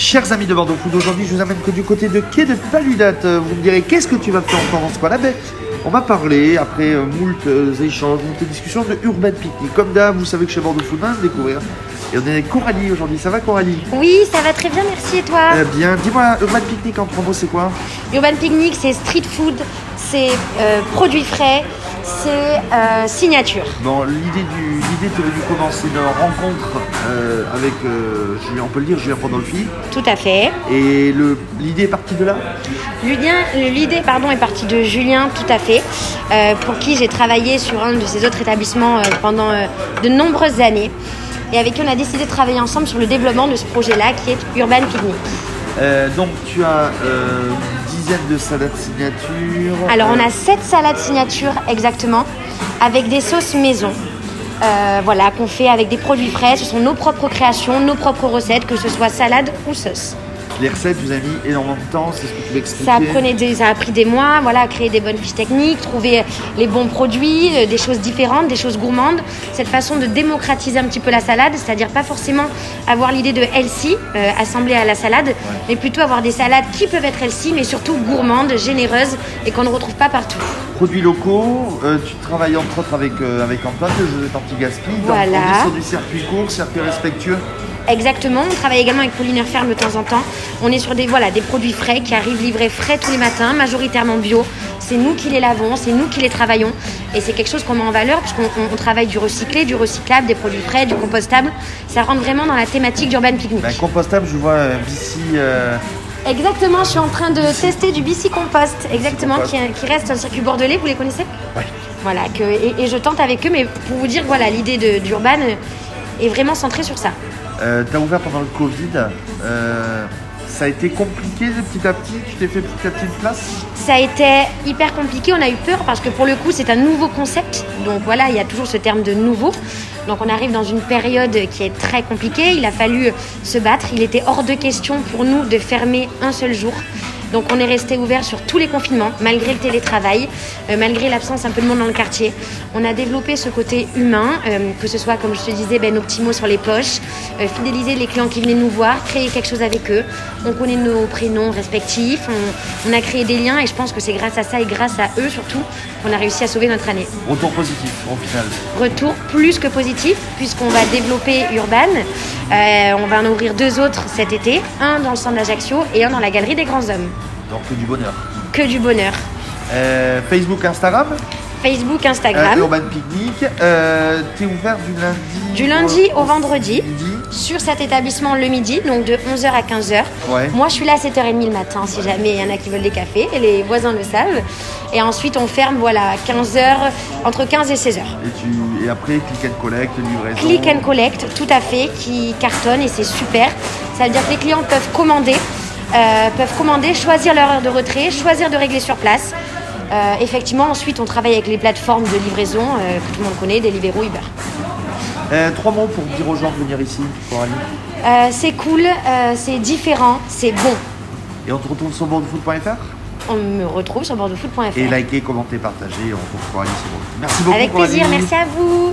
Chers amis de Bordeaux Food, aujourd'hui je vous amène que du côté de quai de Paludate. Vous me direz qu'est-ce que tu vas faire encore dans ce coin-là Ben, On va parler, après euh, moult euh, échanges, moult discussions, de Urban Picnic. Comme d'hab, vous savez que chez Bordeaux Food, on va se découvrir. Et on est avec Coralie aujourd'hui. Ça va Coralie? Oui, ça va très bien, merci et toi? Eh bien, dis-moi, Urban Picnic en trois mots, c'est quoi? Urban Picnic, c'est street food, c'est euh, produits frais, c'est euh, signature. Bon, l'idée du, l'idée t'es venue commencer une rencontre euh, avec euh, Julien, on peut le dire, Julien Pandolfi. Tout à fait. Et le, l'idée est partie de là? Julien, l'idée pardon, est partie de Julien, tout à fait, pour qui j'ai travaillé sur un de ses autres établissements pendant de nombreuses années. Et avec qui on a décidé de travailler ensemble sur le développement de ce projet-là qui est Urban Picnic. Donc, tu as Alors on a sept salades signature exactement, avec des sauces maison. Euh, voilà, qu'on fait avec des produits frais. Ce sont nos propres créations, nos propres recettes, que ce soit salade ou sauce. Les recettes, vous avez mis énormément de temps, c'est ce que tu m'expliquais. Ça, prenait des, ça a pris des mois, voilà, créer des bonnes fiches techniques, trouver les bons produits, euh, des choses différentes, des choses gourmandes. Cette façon de démocratiser un petit peu la salade, c'est-à-dire pas forcément avoir l'idée de healthy euh, assemblée à la salade, mais plutôt avoir des salades qui peuvent être healthy, mais surtout gourmandes, généreuses et qu'on ne retrouve pas partout. Produits locaux, euh, tu travailles entre autres avec, euh, avec Antoine de Joseph Antigaspi. Donc, Voilà. on est sur du circuit court, circuit respectueux. Exactement, on travaille également avec Pauliner Ferme de temps en temps. On est sur des, voilà, des produits frais qui arrivent livrés frais tous les matins, majoritairement bio. C'est nous qui les lavons, c'est nous qui les travaillons. Et c'est quelque chose qu'on met en valeur puisqu'on on- on travaille du recyclé, du recyclable, des produits frais, du compostable. Ça rentre vraiment dans la thématique d'Urban Picnic. Ben, compostable, je vois euh, BC. euh, Exactement, je suis en train de tester du BC Compost, exactement, Compost. qui, qui reste le circuit bordelais, vous les connaissez ouais. Voilà, que, et, et je tente avec eux, mais pour vous dire, voilà, l'idée d'Urban est vraiment centrée sur ça. Euh, tu ouvert pendant le Covid. euh, ça a été compliqué de petit à petit Tu t'es fait petit à petit une place Ça a été hyper compliqué, on a eu peur parce que pour le coup c'est un nouveau concept. Donc voilà, il y a toujours ce terme de nouveau. Donc on arrive dans une période qui est très compliquée, il a fallu se battre, il était hors de question pour nous de fermer un seul jour. Donc on est resté ouvert sur tous les confinements, malgré le télétravail, euh, malgré l'absence un peu de monde dans le quartier. On a développé ce côté humain, euh, que ce soit comme je te disais, ben, nos petits mots sur les poches, euh, fidéliser les clients qui venaient nous voir, créer quelque chose avec eux. On connaît nos prénoms respectifs, on, on a créé des liens et je pense que c'est grâce à ça et grâce à eux surtout qu'on a réussi à sauver notre année. Retour positif au final. Retour plus que positif puisqu'on va développer Urban. Euh, on va en ouvrir deux autres cet été, un dans le centre d'Ajaccio et un dans la galerie des grands hommes. Donc que du bonheur. Que du bonheur. Euh, Facebook, Instagram, Facebook, euh, Instagram. Urban Picnic. Euh, tu es ouvert du lundi Du lundi au vendredi. Sur cet établissement le midi, donc de 11h à 15h. Ouais. Moi, je suis là à 7h30 le matin, si jamais il y en a qui veulent des cafés, et les voisins le savent. Et ensuite, on ferme, voilà, 15h, entre 15 et 16h. Et, tu, et après, click and collect, livraison. Click and collect, tout à fait, qui cartonne et c'est super. Ça veut dire que les clients peuvent commander, euh, peuvent commander, choisir leur heure de retrait, choisir de régler sur place. Euh, effectivement, ensuite, on travaille avec les plateformes de livraison euh, que tout le monde connaît, Deliveroo, Uber. Euh, trois mots pour dire aux gens de venir ici, Coralie. Euh, c'est cool, euh, c'est différent, c'est bon. Et on te retrouve sur bordeauxfoot.fr On me retrouve sur bordeauxfoot.fr. Et likez, commentez, partagez. On retrouve Coralie sur. Merci beaucoup, Avec Coralie. plaisir, merci à vous.